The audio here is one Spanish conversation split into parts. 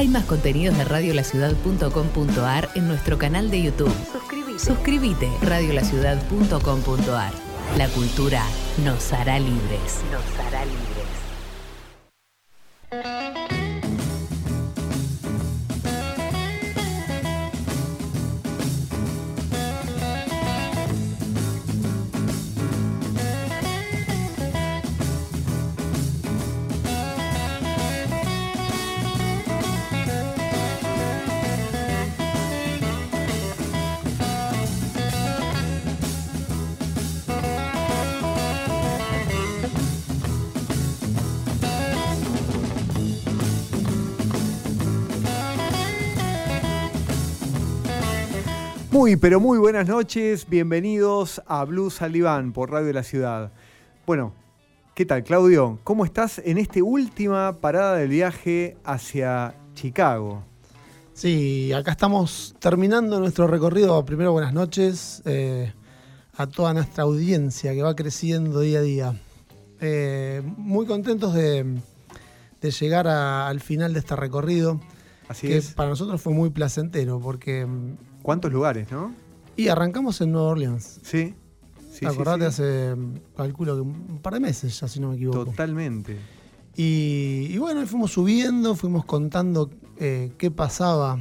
Hay más contenidos de radiolaciudad.com.ar en nuestro canal de YouTube. Suscríbete. Suscríbete. radiolaciudad.com.ar. La cultura nos hará libres. Nos hará libres. Muy, pero muy buenas noches. Bienvenidos a Blue Saliván por Radio de la Ciudad. Bueno, ¿qué tal, Claudio? ¿Cómo estás en esta última parada del viaje hacia Chicago? Sí, acá estamos terminando nuestro recorrido. Primero, buenas noches eh, a toda nuestra audiencia que va creciendo día a día. Eh, muy contentos de, de llegar a- al final de este recorrido, Así que es. para nosotros fue muy placentero porque... ¿Cuántos lugares, no? Y arrancamos en Nueva Orleans. Sí. sí Acordate, sí, sí. hace, calculo que un par de meses ya, si no me equivoco. Totalmente. Y, y bueno, fuimos subiendo, fuimos contando eh, qué pasaba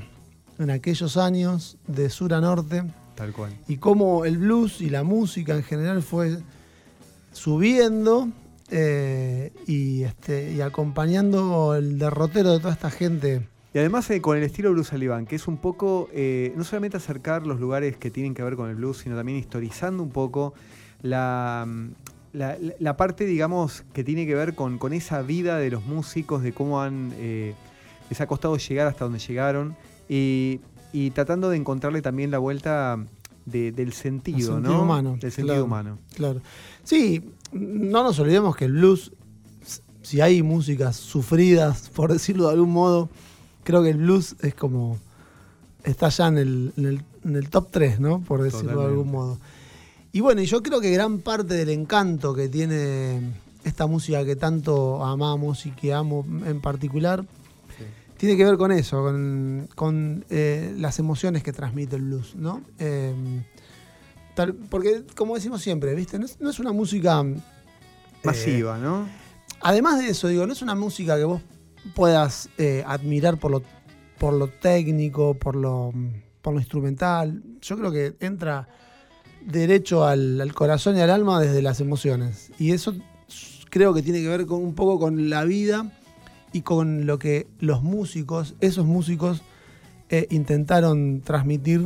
en aquellos años de sur a norte Tal cual. y cómo el blues y la música en general fue subiendo eh, y, este, y acompañando el derrotero de toda esta gente. Y además eh, con el estilo Blues Saliván, que es un poco, eh, no solamente acercar los lugares que tienen que ver con el blues, sino también historizando un poco la, mm, la, parte, digamos, que tiene que ver con, con esa vida de los músicos, de cómo han, eh, les ha costado llegar hasta donde llegaron, y, y tratando de encontrarle también la vuelta de- del sentido, sentido humano, Del sentido claro. humano. Claro. Sí, no nos olvidemos que el blues, si hay músicas sufridas, por decirlo de algún modo, creo que el blues es como. está ya en el, en el- en el top 3, ¿no? Por decirlo de algún modo. Y bueno, yo creo que gran parte del encanto que tiene esta música que tanto amamos y que amo en particular, Sí. tiene que ver con eso, con, con, eh, las emociones que transmite el blues, ¿no? Eh, tal- porque, como decimos siempre, ¿viste? No es, no es una música. eh, Masiva, ¿no? además de eso, digo, no es una música que vos puedas eh, admirar por lo, por lo técnico, por lo, por lo instrumental. Yo creo que entra derecho al, corazón y al alma desde las emociones. Y eso creo que tiene que ver con un poco con la vida y con lo que los músicos, esos músicos, eh, intentaron transmitir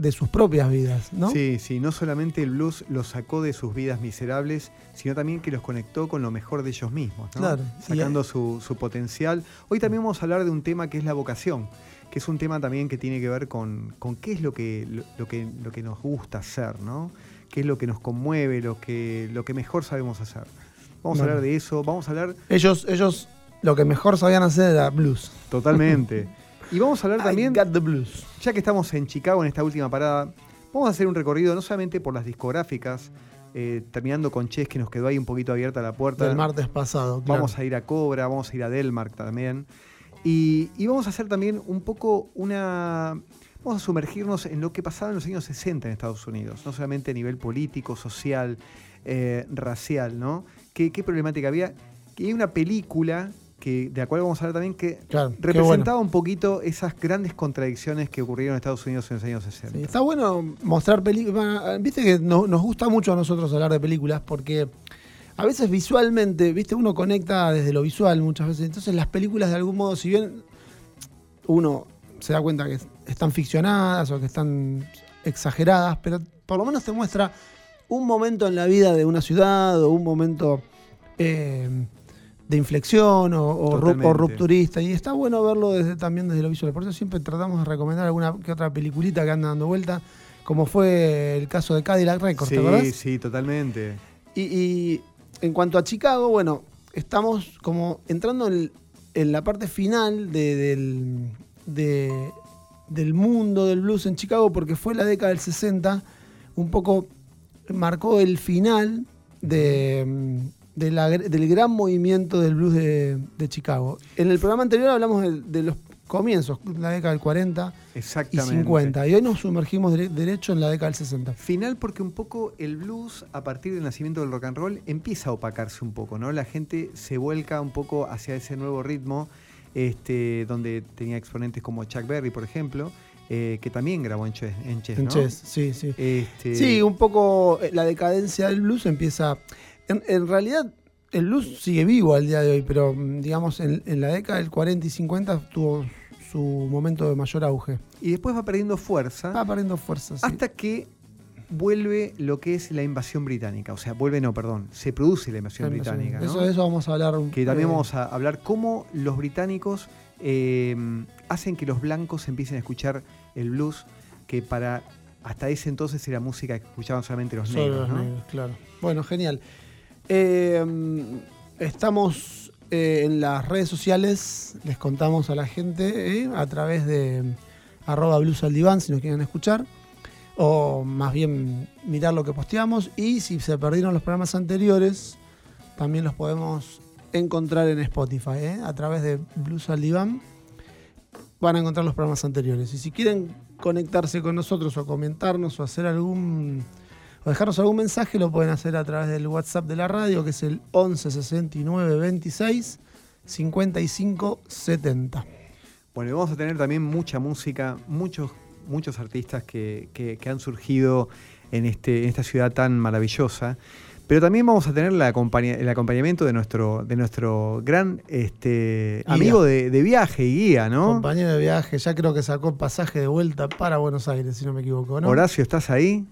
de sus propias vidas, ¿no? Sí, sí, no solamente el blues los sacó de sus vidas miserables, sino también que los conectó con lo mejor de ellos mismos, ¿no? Claro, y sacando su, su potencial. Hoy también vamos a hablar de un tema que es la vocación, que es un tema también que tiene que ver con, con qué es lo que, lo, lo que, lo que nos gusta hacer, ¿no? qué es lo que nos conmueve, lo que, lo que mejor sabemos hacer. Vamos a hablar de eso, vamos a hablar Ellos, ellos lo que mejor sabían hacer era blues. totalmente. y vamos a hablar también I got the blues. ya que estamos en Chicago en esta última parada, vamos a hacer un recorrido no solamente por las discográficas, eh, terminando con Chess, que nos quedó ahí un poquito abierta la puerta. Del martes pasado. claro. Vamos a ir a Cobra, vamos a ir a Delmark también. Y, y vamos a hacer también un poco una. Vamos a sumergirnos en lo que pasaba en los años 60 en Estados Unidos, no solamente a nivel político, social, eh, racial, ¿no? ¿Qué, qué problemática había? Que hay una película que, de la cual vamos a hablar también que Claro, representaba un poquito esas grandes contradicciones que ocurrieron en Estados Unidos en los años 60. Sí, está bueno mostrar películas. Viste que no- nos gusta mucho a nosotros hablar de películas porque a veces visualmente, viste, uno conecta desde lo visual muchas veces. Entonces las películas de algún modo, si bien uno se da cuenta que están ficcionadas o que están exageradas, pero por lo menos te muestra un momento en la vida de una ciudad o un momento eh, de inflexión o, rupturista. Y está bueno verlo desde, también desde lo visual. Por eso siempre tratamos de recomendar alguna que otra peliculita que anda dando vuelta, como fue el caso de Cadillac Records, ¿te Sí, acordás? sí, totalmente. Y, y en cuanto a Chicago, bueno, estamos como entrando en, en la parte final de- del, de- del mundo del blues en Chicago, porque fue la década del 60, un poco marcó el final de, de la gr- del gran movimiento del blues de, de Chicago. En el programa anterior hablamos de, de los comienzos, la década del 40 y Exactamente. 50. Y hoy nos sumergimos dere- derecho en la década del 60. Final porque un poco el blues, a partir del nacimiento del rock and roll, empieza a opacarse un poco, ¿no? La gente se vuelca un poco hacia ese nuevo ritmo, este, donde tenía exponentes como Chuck Berry, por ejemplo, eh, que también grabó en Chess, en Chess, En ¿no? Chess, sí, sí. Este, Sí, un poco eh, la decadencia del blues empieza. En, en realidad, el blues sigue vivo al día de hoy, pero mm, digamos, en, en la década del 40 y 50 tuvo su momento de mayor auge. Y después va perdiendo fuerza Va perdiendo fuerza. sí. hasta que vuelve lo que es la invasión británica. O sea, vuelve, no, perdón, se produce la invasión británica. ¿no? Eso, eso vamos a hablar. un- que también eh, vamos a hablar cómo los británicos eh, hacen que los blancos empiecen a escuchar el blues, que para hasta ese entonces era música que escuchaban solamente los Solo negros, los ¿no? negros, claro. Bueno, genial. Eh, estamos eh, en las redes sociales, les contamos a la gente eh, a través de arroba blues al diván si nos quieren escuchar, o más bien mirar lo que posteamos, y si se perdieron los programas anteriores, también los podemos encontrar en Spotify, eh, a través de Blues al diván. Van a encontrar los programas anteriores. Y si quieren conectarse con nosotros o comentarnos o hacer algún o dejarnos algún mensaje lo pueden hacer a través del WhatsApp de la radio, que es el 11 69 26 55 70. Bueno, y vamos a tener también mucha música, muchos, muchos artistas que, que- que han surgido en, este, en esta ciudad tan maravillosa. Pero también vamos a tener la acompaña- el acompañamiento de nuestro, de nuestro gran este, amigo de, de viaje y guía, ¿no? Compañero de viaje, ya creo que sacó pasaje de vuelta para Buenos Aires, si no me equivoco, ¿no? Horacio, ¿estás ahí?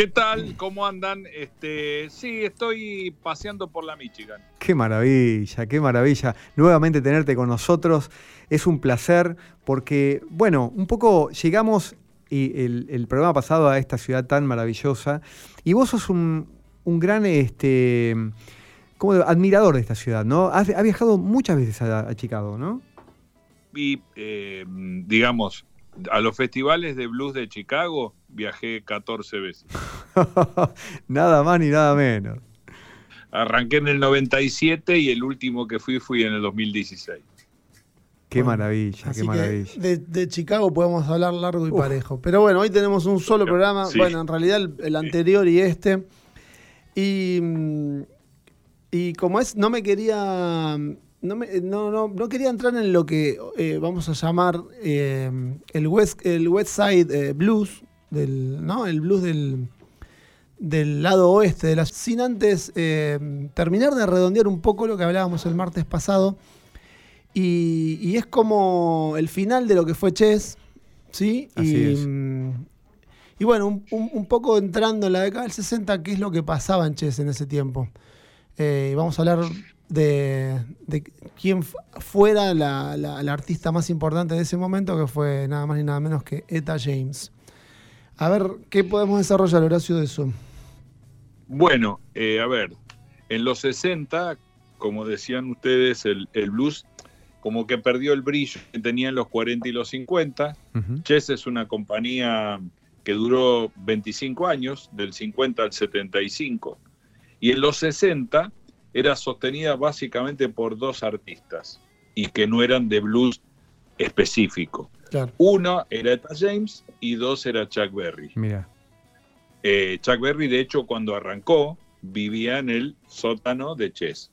¿Qué tal? ¿Cómo andan? Este, sí, estoy paseando por la Michigan. Qué maravilla, qué maravilla. Nuevamente tenerte con nosotros. Es un placer porque, bueno, un poco llegamos y el, el programa pasado a esta ciudad tan maravillosa y vos sos un, un gran este, como admirador de esta ciudad, ¿no? Has, has viajado muchas veces a, a Chicago, ¿no? Y, eh, digamos, a los festivales de blues de Chicago viajé 14 veces. nada más ni nada menos. Arranqué en el 97 y el último que fui fui en el 2016. Qué Bueno, maravilla, Así qué que maravilla. de, de Chicago podemos hablar largo y Uf. parejo. Pero bueno, hoy tenemos un solo programa. Sí. Bueno, en realidad el, el anterior y este. Y, mm, y como es, no me quería. No, me- no, no, no quería entrar en lo que eh, vamos a llamar eh, el, West, el West Side eh, Blues, del, ¿no? el blues del, del lado oeste de la sin antes eh, terminar de redondear un poco lo que hablábamos el martes pasado. Y, y es como el final de lo que fue Chess, ¿sí? Así y, es. y bueno, un, un- un poco entrando en la década del 60, ¿qué es lo que pasaba en Chess en ese tiempo? Eh, vamos a hablar de, de quién fu- fuera la, la- la artista más importante de ese momento, que fue nada más ni nada menos que Etta James. A ver, ¿qué podemos desarrollar, Horacio, de eso? Bueno, eh, a ver, en los 60, como decían ustedes, el, el blues como que perdió el brillo que tenía en los 40 y los 50. Ujú. Chess es una compañía que duró 25 años, del 50 al 75, y en los 60 era sostenida básicamente por dos artistas, y que no eran de blues específico. Claro. Uno era Etta James y dos era Chuck Berry. Mira. Eh, Chuck Berry, de hecho, cuando arrancó, vivía en el sótano de Chess,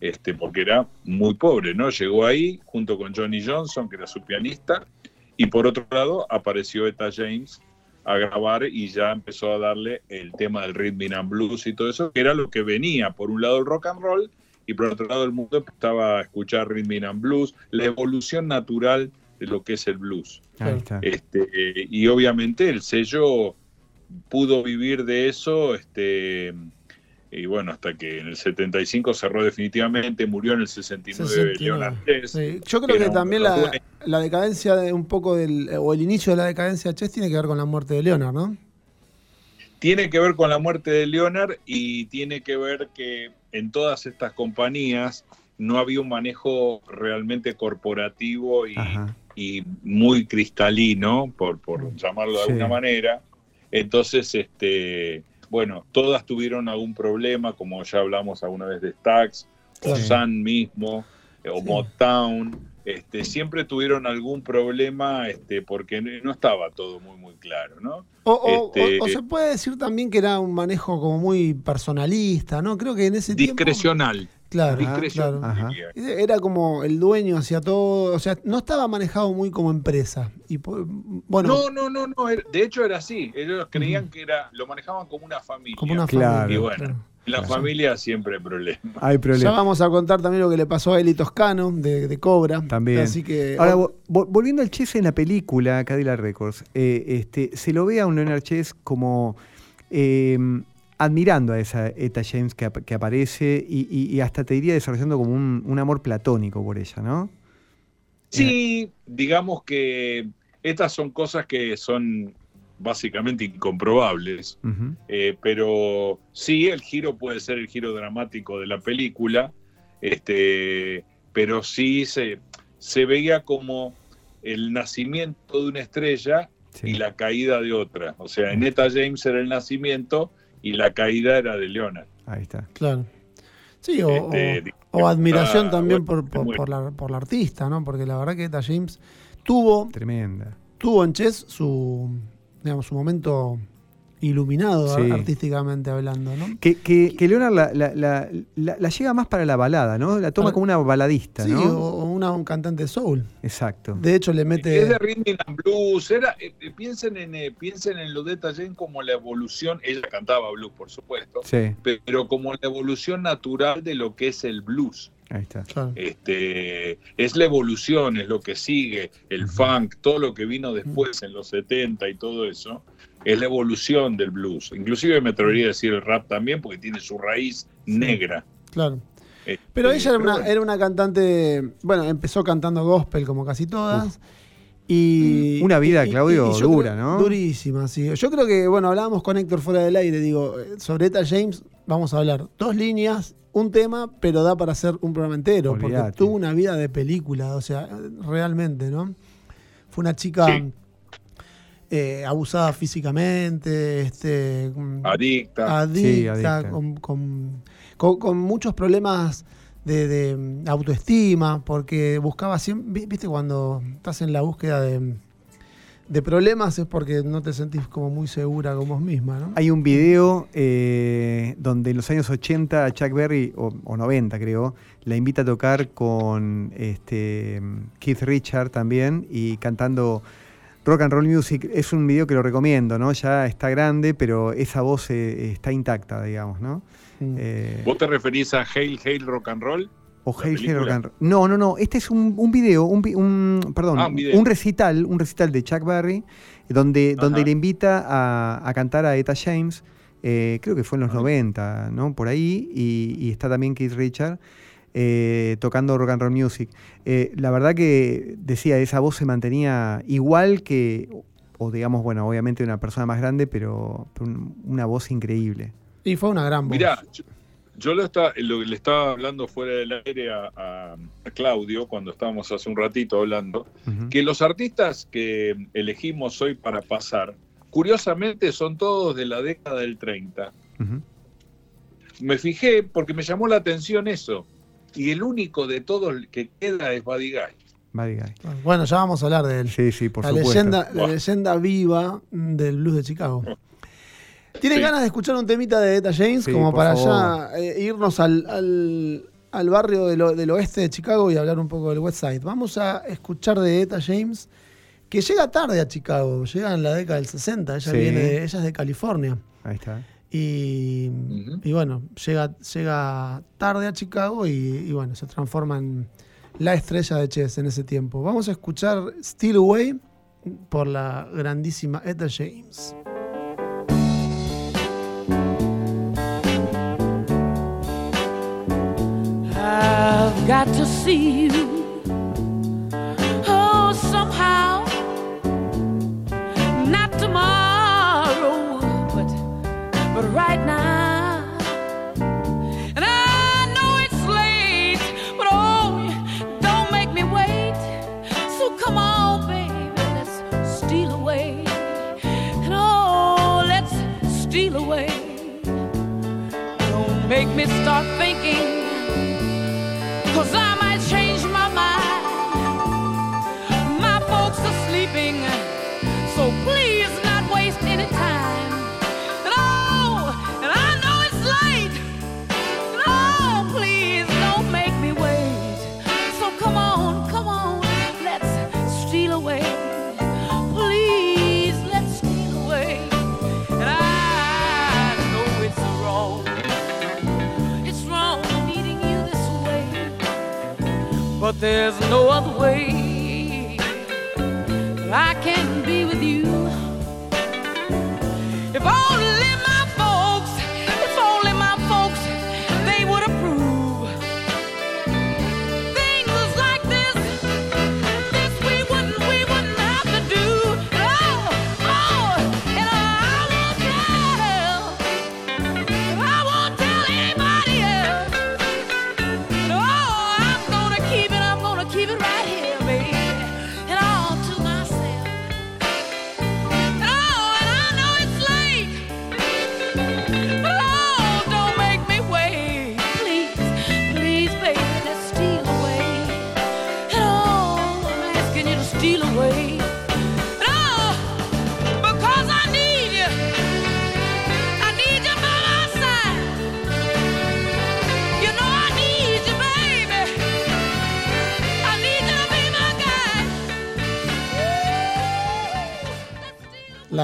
este, porque era muy pobre, ¿no? Llegó ahí junto con Johnny Johnson, que era su pianista, y por otro lado apareció Etta James a grabar y ya empezó a darle el tema del rhythm and blues y todo eso, que era lo que venía, por un lado el rock and roll y por otro lado el mundo empezaba a escuchar rhythm and blues, la evolución natural de lo que es el blues. Ahí está. Este, y obviamente el sello pudo vivir de eso, este, y bueno, hasta que en el 75 cerró definitivamente, murió en el 69, 69. Leonard Chess. Sí, Yo creo que un también la, la decadencia de un poco del, o el inicio de la decadencia de Chess tiene que ver con la muerte de Leonard, ¿no? Tiene que ver con la muerte de Leonard y tiene que ver que en todas estas compañías no había un manejo realmente corporativo y. y muy cristalino, por, por llamarlo de Sí. alguna manera. Entonces, este, bueno, todas tuvieron algún problema, como ya hablamos alguna vez de Stax, o. Sun mismo, eh, o Sí. Motown. este, siempre tuvieron algún problema este, porque no estaba todo muy, muy claro, ¿no? O, o- Este- o- o se puede decir también que era un manejo como muy personalista, ¿no? Creo que en ese tiempo... Claro, discrecional. claro. Ajá. diría. Era como el dueño hacia todo, o sea, no estaba manejado muy como empresa. Y bueno, No, no, no, no. De hecho era así. Ellos creían que era, lo manejaban como una familia. como una Claro. familia. Y bueno, claro. en la familia siempre hay problemas. Hay Ya problema. vamos a contar también lo que le pasó a Eli Toscano de, de Cobra. También. Así que. Ahora, vo- vo- volviendo al Chess en la película Cadillac Records, eh, este, se lo ve a un Leonard Chess como eh, admirando a esa Eta James que, ap- que aparece y, y- y hasta te diría desarrollando como un, un amor platónico por ella, ¿no? Sí, digamos que estas son cosas que son básicamente incomprobables. Eh, pero sí, el giro puede ser el giro dramático de la película, este, pero sí se, se veía como el nacimiento de una estrella Sí. y la caída de otra. O sea, en Eta James era el nacimiento y la caída era de Leonard. Ahí está. Claro. Sí, o, Este, o- o admiración ah, también bueno, por, por, la, por la artista, ¿no? Porque la verdad que Eta James tuvo, Tremenda. tuvo en Chess su, digamos, su momento iluminado Sí. artísticamente hablando, ¿no? Que, que, que Leonard la, la- la- la- la llega más para la balada, ¿no? La toma como una baladista, Sí, ¿no? o, o una, un cantante de soul. Exacto. De hecho, le Es mete. de rhythm and blues. Era, eh, eh, piensen, en, eh, piensen en lo de Eta James como la evolución. Ella cantaba blues, por supuesto. Sí, pero como la evolución natural de lo que es el blues. ahí está. Claro. Este, es la evolución, es lo que sigue, el funk, todo lo que vino después en los 70 y todo eso, es la evolución del blues. Inclusive me atrevería a decir el rap también, porque tiene su raíz negra. Claro. Pero ella era una, bueno, era una cantante, bueno, empezó cantando gospel como casi todas. Y, Una vida, y- y- Claudio, dura, creo- ¿no? Durísima, sí. Yo creo que, bueno, hablábamos con Héctor fuera del aire, digo, sobre Eta James vamos a hablar dos líneas, un tema, pero da para hacer un programa entero, porque tuvo una vida de película, o sea, realmente, ¿no? Fue una chica Sí. eh, abusada físicamente, este, mm, adicta. adicta, Sí, adicta. Con, con- con- muchos problemas de, de autoestima, porque buscaba siempre, viste, cuando estás en la búsqueda de, de problemas es porque no te sentís como muy segura con vos misma, ¿no? Hay un video eh, donde en los años 80 Chuck Berry, o, o 90 creo, la invita a tocar con este, Keith Richard también y cantando rock and roll music. Es un video que lo recomiendo, ¿no? Ya está grande, pero esa voz eh, está intacta, digamos, ¿no? Eh, ¿Vos te referís a Hail Hail Rock and Roll? o Hail Hail? Rock and Roll. No, no, no. Este es un, un video, un, perdón, Ah, un video. un recital, un recital de Chuck Berry, donde, donde le invita a, a cantar a Eta James. eh, creo que fue en los Ajá. 90, ¿no? Por ahí. Y, y está también Keith Richard eh, tocando rock and roll music. Eh, la verdad que decía, esa voz se mantenía igual que, o digamos, bueno, obviamente una persona más grande, pero, pero un- una voz increíble. Y fue una gran voz. Mirá, yo, yo lo, está- lo que le estaba hablando fuera del aire a, a- a Claudio cuando estábamos hace un ratito hablando, que los artistas que elegimos hoy para pasar, curiosamente son todos de la década del 30. Ujú. Me fijé porque me llamó la atención eso. Y el único de todos que queda es Buddy Guy. Buddy Guy. Bueno, ya vamos a hablar de él. Sí, sí, por la, supuesto. leyenda, la leyenda viva del blues de Chicago. ¿Tienes Sí. ganas de escuchar un temita de Eta James? Sí, como para favor. ya eh, irnos al, al- al barrio del, oeste de Chicago y hablar un poco del West Side. Vamos a escuchar de Eta James, que llega tarde a Chicago, llega en la década del 60. Ella, Sí. viene de, ella es de California. Ahí está. Y, y bueno, llega, llega tarde a Chicago y, y bueno, se transforma en la estrella de Chess en ese tiempo. Vamos a escuchar Still Away por la grandísima Etta James. I've got to see you. Oh, somehow. Not tomorrow, but but right now. And I know it's late, but oh, don't make me wait. So come on, baby, let's steal away. And oh, let's steal away. Don't make me start thinking.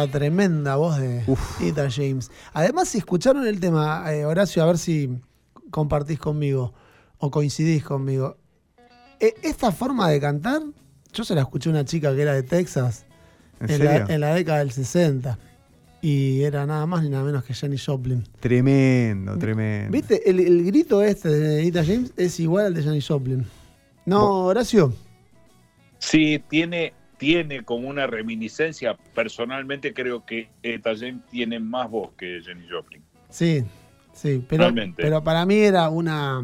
Tremenda voz de Uf. Ita James. Además, si escucharon el tema, eh, Horacio, a ver si compartís conmigo o coincidís conmigo. E- esta forma de cantar, yo se la escuché a una chica que era de Texas ¿En en, la, serio? en la década del 60. Y era nada más ni nada menos que Jenny Joplin. Tremendo, tremendo. ¿Viste? El, el grito este de Ita James es igual al de Jenny Joplin. No, Horacio. Sí, tiene, tiene como una reminiscencia. Personalmente creo que James tiene más voz que Jenny Joplin. Sí, sí, pero, Realmente. pero para mí era una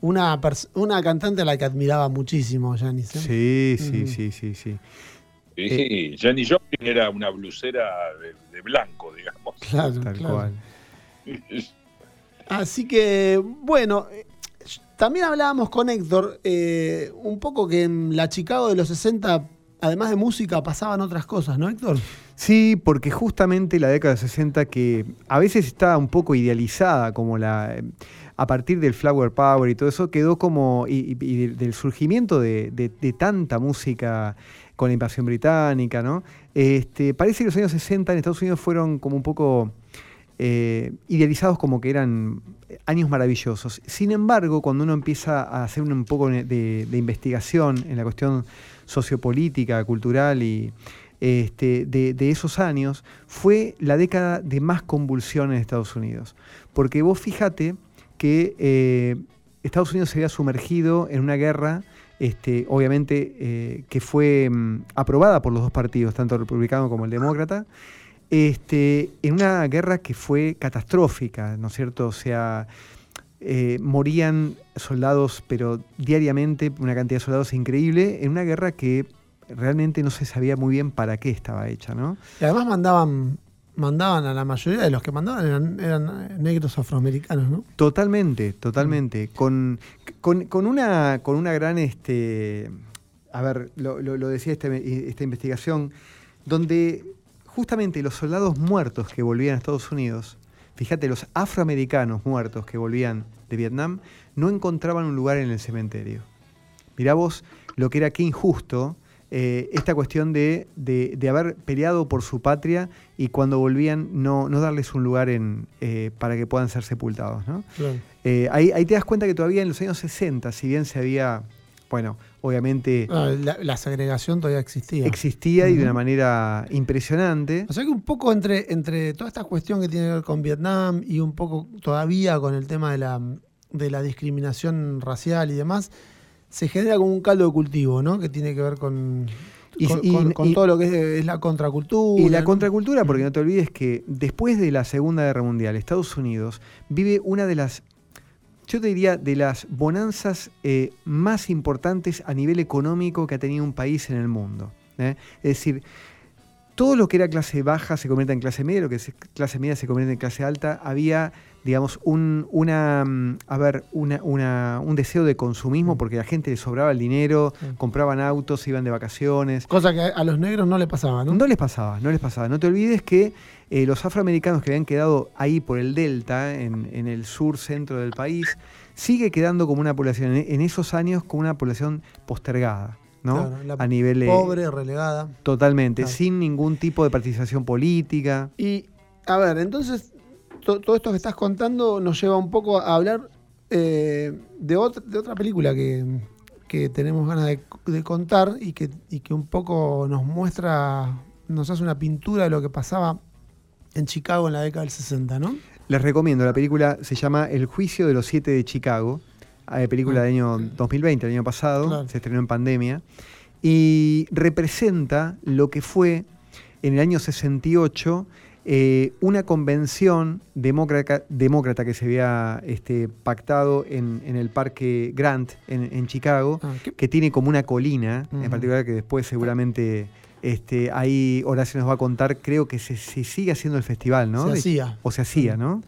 una, una cantante a la que admiraba muchísimo, Janis. ¿eh? Sí, sí, sí, sí, sí. Sí, Jenny Joplin era una blusera de, de blanco, digamos. Claro, Tal claro. cual. Así que, bueno, eh, también hablábamos con Héctor eh, un poco que en la Chicago de los 60, además de música, pasaban otras cosas, ¿no, Héctor? Sí, porque justamente la década de 60 que a veces está un poco idealizada como la eh, a partir del Flower Power y todo eso quedó como y, del- surgimiento de, de- tanta música con la invasión británica, ¿no? Este, parece que los años 60 en Estados Unidos fueron como un poco eh, idealizados como que eran años maravillosos. Sin embargo, cuando uno empieza a hacer un poco de investigación en la cuestión sociopolítica, cultural y este, de, esos años, fue la década de más convulsión en Estados Unidos. Porque vos fíjate que eh, Estados Unidos se había sumergido en una guerra, este, obviamente, eh, que fue mm, aprobada por los dos partidos, tanto el republicano como el demócrata, este, en una guerra que fue catastrófica, ¿no es cierto? O sea, eh, morían soldados, pero diariamente, una cantidad de soldados increíble, en una guerra que realmente no se sabía muy bien para qué estaba hecha, ¿no? Y además mandaban, mandaban a la mayoría de los que mandaban eran, eran negros afroamericanos, ¿no? Totalmente, totalmente. Con, con, con una, con una gran, este, a ver, lo, lo- lo decía este- esta investigación, donde justamente los soldados muertos que volvían a Estados Unidos, fíjate, los afroamericanos muertos que volvían de Vietnam, no encontraban un lugar en el cementerio. Mirá vos lo que era qué injusto eh, esta cuestión de, de- de haber peleado por su patria y cuando volvían no, no darles un lugar en, eh, para que puedan ser sepultados. ¿no? Eh, ahí, ahí te das cuenta que todavía en los años 60, si bien se había, bueno, obviamente Ah, la, la segregación todavía existía. existía y de una manera impresionante. O sea que un poco entre, entre toda esta cuestión que tiene que ver con Vietnam y un poco todavía con el tema de la, de la discriminación racial y demás, se genera como un caldo de cultivo, ¿no? Que tiene que ver con, Y- con, y- con- con y- todo lo que es, es la contracultura. Y la ¿no? contracultura, porque no te olvides que después de la Segunda Guerra Mundial, Estados Unidos vive una de las, yo te diría, de las bonanzas eh, más importantes a nivel económico que ha tenido un país en el mundo. ¿eh? Es decir, todo lo que era clase baja se convierte en clase media, lo que es clase media se convierte en clase alta. Había digamos, un, una, mm, a ver, una, una- un deseo de consumismo porque a la gente le sobraba el dinero, Sí. compraban autos, iban de vacaciones. Cosa que a los negros no le pasaba, ¿no? No les pasaba, no les pasaba. No te olvides que eh, los afroamericanos que habían quedado ahí por el delta, en, en el sur centro del país, sigue quedando como una población, en, esos años, como una población postergada, ¿no? Claro, la a nivel... Pobre, relegada. Totalmente, Claro. sin ningún tipo de participación política. Y, a ver, entonces, to- todo esto que estás contando nos lleva un poco a hablar eh, de, otra, de otra película que, que tenemos ganas de, de contar y que, y que un poco nos muestra, nos hace una pintura de lo que pasaba en Chicago en la década del 60, ¿no? Les recomiendo, la película se llama El juicio de los siete de Chicago, eh, película del año 2020, el año pasado, Claro. se estrenó en pandemia, y representa lo que fue en el año 68 eh, una convención demócrata, demócrata que se había este, pactado en, en el Parque Grant en, en Chicago, Ah, ¿qué- que tiene como una colina, en particular que después seguramente este, ahí Horacio nos va a contar, creo que se, se sigue haciendo el festival, ¿no? Se hacía. O se hacía, ¿no?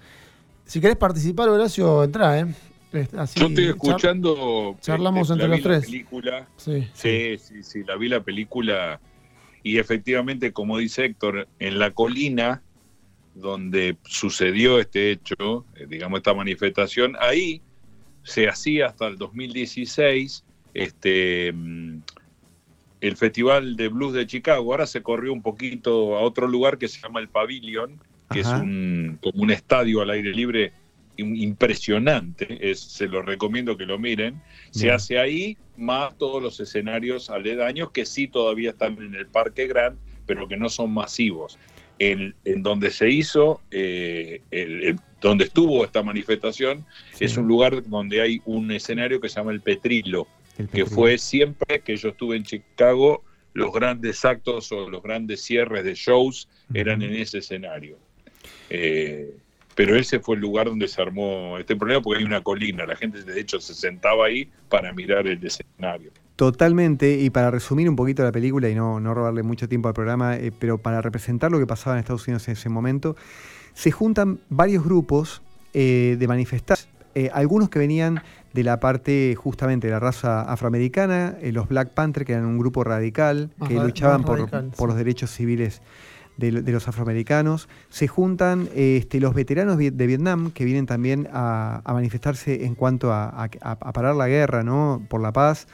Si querés participar, Horacio, entra, ¿eh? Este, Así, Yo estoy char- escuchando. charlamos este, entre la los vi la tres. película. Sí. Sí, sí, sí, la vi la película y efectivamente, como dice Héctor, en la colina donde sucedió este hecho, eh, digamos esta manifestación, ahí se hacía hasta el 2016 este mm, el Festival de Blues de Chicago. Ahora se corrió un poquito a otro lugar que se llama el Pavilion, que Ajá. es un, como un estadio al aire libre im- impresionante. Es, se lo recomiendo que lo miren. Se Bien. hace ahí más todos los escenarios aledaños que sí todavía están en el Parque Grand, pero que no son masivos. En, en donde se hizo, eh, el- el- donde estuvo esta manifestación, Sí. es un lugar donde hay un escenario que se llama el Petrilo, que fue siempre que yo estuve en Chicago, los grandes actos o los grandes cierres de shows eran en ese escenario. Eh, pero ese fue el lugar donde se armó este problema porque hay una colina, la gente de hecho se sentaba ahí para mirar el escenario. Totalmente, y para resumir un poquito la película y no, no robarle mucho tiempo al programa, eh, pero para representar lo que pasaba en Estados Unidos en ese momento, se juntan varios grupos eh, de manifestantes, algunos que venían de la parte justamente de la raza afroamericana, eh, los Black Panther, que eran un grupo radical, Más que luchaban por, radical, por los derechos civiles de, lo- de los afroamericanos. Se juntan este, los veteranos de Vietnam, que vienen también a, a manifestarse en cuanto a, a- a parar la guerra, ¿no? por la paz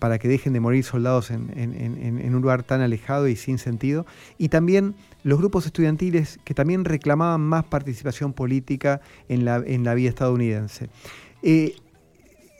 para que dejen de morir soldados en, en- en- en un lugar tan alejado y sin sentido. Y también los grupos estudiantiles que también reclamaban más participación política en la, en la vida estadounidense. Eh,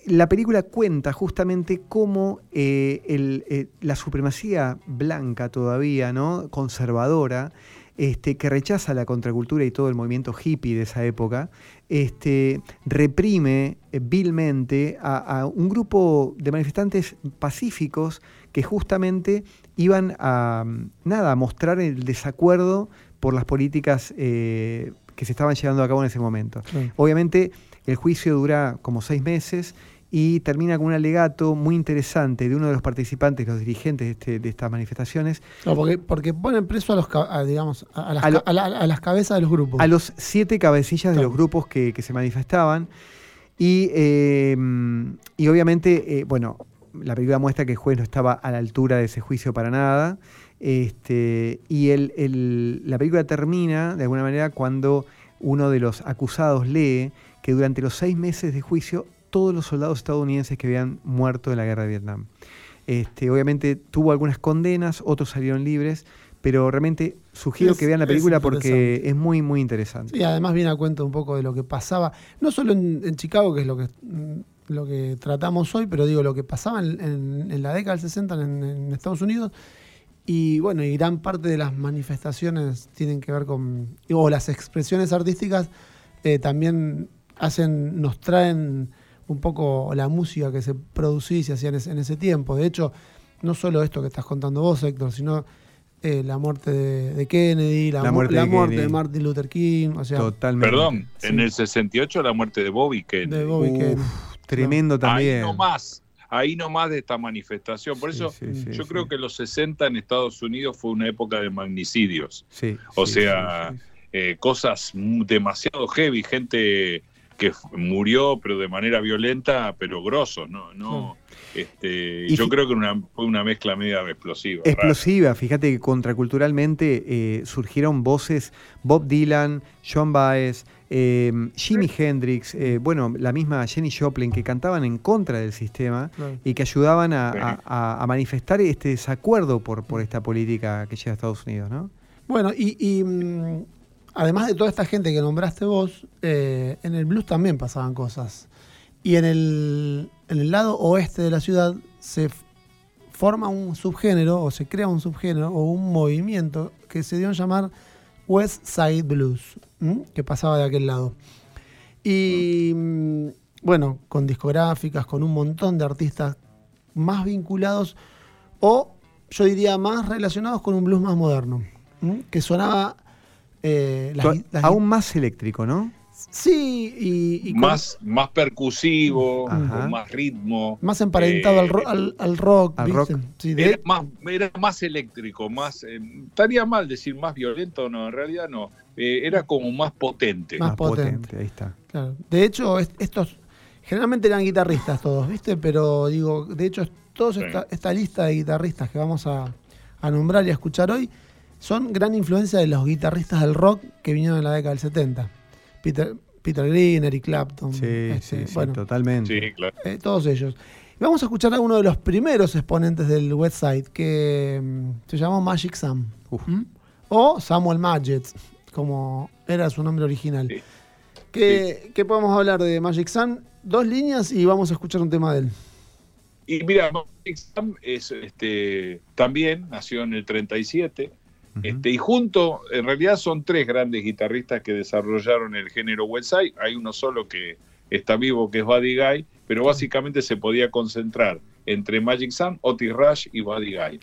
la película cuenta justamente cómo eh, el, eh, la supremacía blanca todavía, ¿no? conservadora, este, que rechaza la contracultura y todo el movimiento hippie de esa época, este, reprime eh, vilmente a, a un grupo de manifestantes pacíficos que justamente iban a, nada, a mostrar el desacuerdo por las políticas que se estaban llevando a cabo en ese momento. Sí. Obviamente el juicio dura como seis meses y termina con un alegato muy interesante de uno de los participantes, los dirigentes de, este- de estas manifestaciones, No, porque, porque ponen preso a los a, digamos, a, las, A lo- a la- a las cabezas de los grupos. a los siete cabecillas de los grupos que, que se manifestaban. Y, eh, y obviamente, eh, bueno, la película muestra que el juez no estaba a la altura de ese juicio para nada. Este, y el- el- la película termina, de alguna manera, cuando uno de los acusados lee que durante los seis meses de juicio, todos los soldados estadounidenses que habían muerto en la guerra de Vietnam. Este, obviamente tuvo algunas condenas, otros salieron libres, pero realmente sugiero Es- que vean la es película porque es muy, muy interesante. Y además viene a cuenta un poco de lo que pasaba, no solo en, en Chicago, que es lo que, lo que tratamos hoy, pero digo, lo que pasaba en, en- en la década del 60 en, en Estados Unidos. Y bueno, y gran parte de las manifestaciones tienen que ver con, o las expresiones artísticas eh, también hacen, nos traen un poco la música que se producía y se hacía en ese, en ese tiempo. De hecho, no solo esto que estás contando vos, Héctor, sino eh, la muerte de, de Kennedy, la, La mu- muerte la de muerte de. Martin Luther King, o sea, Totalmente. Perdón, Sí. en el 68 la muerte de Bobby Kennedy. de Bobby Uf, Kennedy. Tremendo también. Ahí nomás, ahí nomás de esta manifestación. Por Sí, eso sí, yo sí. creo que los 60 en Estados Unidos fue una época de magnicidios. Sí, O sí, sea, sí, sí. eh, cosas demasiado heavy, gente que murió pero de manera violenta, pero grosos, ¿no? no este, Y yo creo que una, fue una mezcla media explosiva. rara. Explosiva, fíjate que contraculturalmente eh, surgieron voces Bob Dylan, John Baez, eh, Jimi Hendrix, eh, bueno, la misma Jenny Joplin, que cantaban en contra del sistema y que ayudaban a, Sí. a- a- a manifestar este desacuerdo por, por esta política que llega a Estados Unidos, ¿no? Bueno, y, y, mm, además de toda esta gente que nombraste vos, eh, en el blues también pasaban cosas. Y en el, lado oeste de la ciudad se forma un subgénero, o se crea un subgénero, o un movimiento que se dio a llamar West Side Blues, que pasaba de aquel lado. Y mm, bueno, con discográficas, con un montón de artistas más vinculados, o yo diría más relacionados con un blues más moderno, que sonaba... eh, las las Aún más eléctrico, ¿no? Sí, y, y con- más, más percusivo, Ajá. con más ritmo. más emparentado al, eh, ro- al, al rock. al ¿viste? rock. Sí, de- Era más, era más eléctrico, más. eh, estaría mal decir más violento, no, en realidad no. Eh, era como más potente. Más potente. ahí está. claro. De hecho, es- estos generalmente eran guitarristas todos, ¿viste? Pero digo, de hecho, toda Sí. esta, esta lista de guitarristas que vamos a, a nombrar y a escuchar hoy son gran influencia de los guitarristas del rock que vinieron en la década del 70. Peter, Peter Green, Eric Clapton. Sí, este, sí, sí, bueno, totalmente. Sí, claro. eh, todos ellos. Y Vamos a escuchar a uno de los primeros exponentes del West Side, que mm, se llamó Magic Sam. ¿Mm? O Samuel Madget, como era su nombre original. Sí. ¿Qué, qué podemos hablar de Magic Sam? Dos líneas y vamos a escuchar un tema de él. Y mira, Magic Sam es, este, también nació en el 37. Este, y junto, en realidad son tres grandes guitarristas que desarrollaron el género Westside. Hay uno solo que está vivo, que es Buddy Guy, pero básicamente se podía concentrar entre Magic Sam, Otis Rush y Buddy Guy.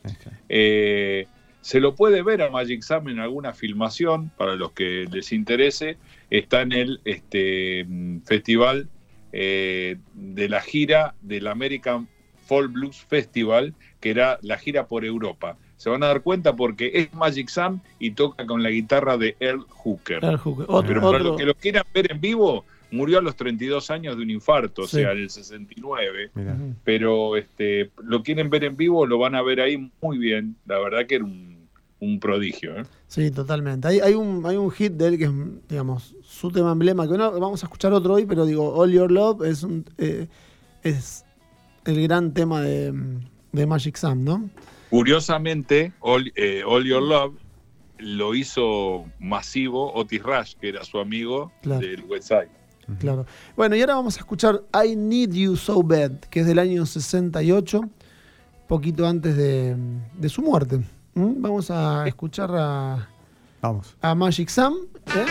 Eh, se lo puede ver a Magic Sam en alguna filmación, para los que les interese. Está en el este, festival eh, de la gira del American Folk Blues Festival, que era la gira por Europa. Se van a dar cuenta porque es Magic Sam y toca con la guitarra de Earl Hooker. Earl Hooker. Otro, Pero para otro- los que lo quieran ver en vivo, murió a los 32 años de un infarto, o Sí. sea, en el 69 Mirá. Pero este, lo quieren ver en vivo, lo van a ver ahí muy bien. La verdad que era un, un prodigio. ¿eh? Sí, totalmente. Hay, hay, un, hay un hit de él que es, digamos, su tema emblema, que no vamos a escuchar otro hoy, pero digo, All Your Love es, un, eh, es el gran tema de, de Magic Sam, ¿no? Curiosamente, All, eh, All Your Love lo hizo masivo Otis Rush, que era su amigo Claro. del West Side. Claro. Bueno, y ahora vamos a escuchar I Need You So Bad, que es del año 68, poquito antes de, de su muerte. ¿Mm? Vamos a escuchar a, Vamos. a Magic Sam. ¿eh?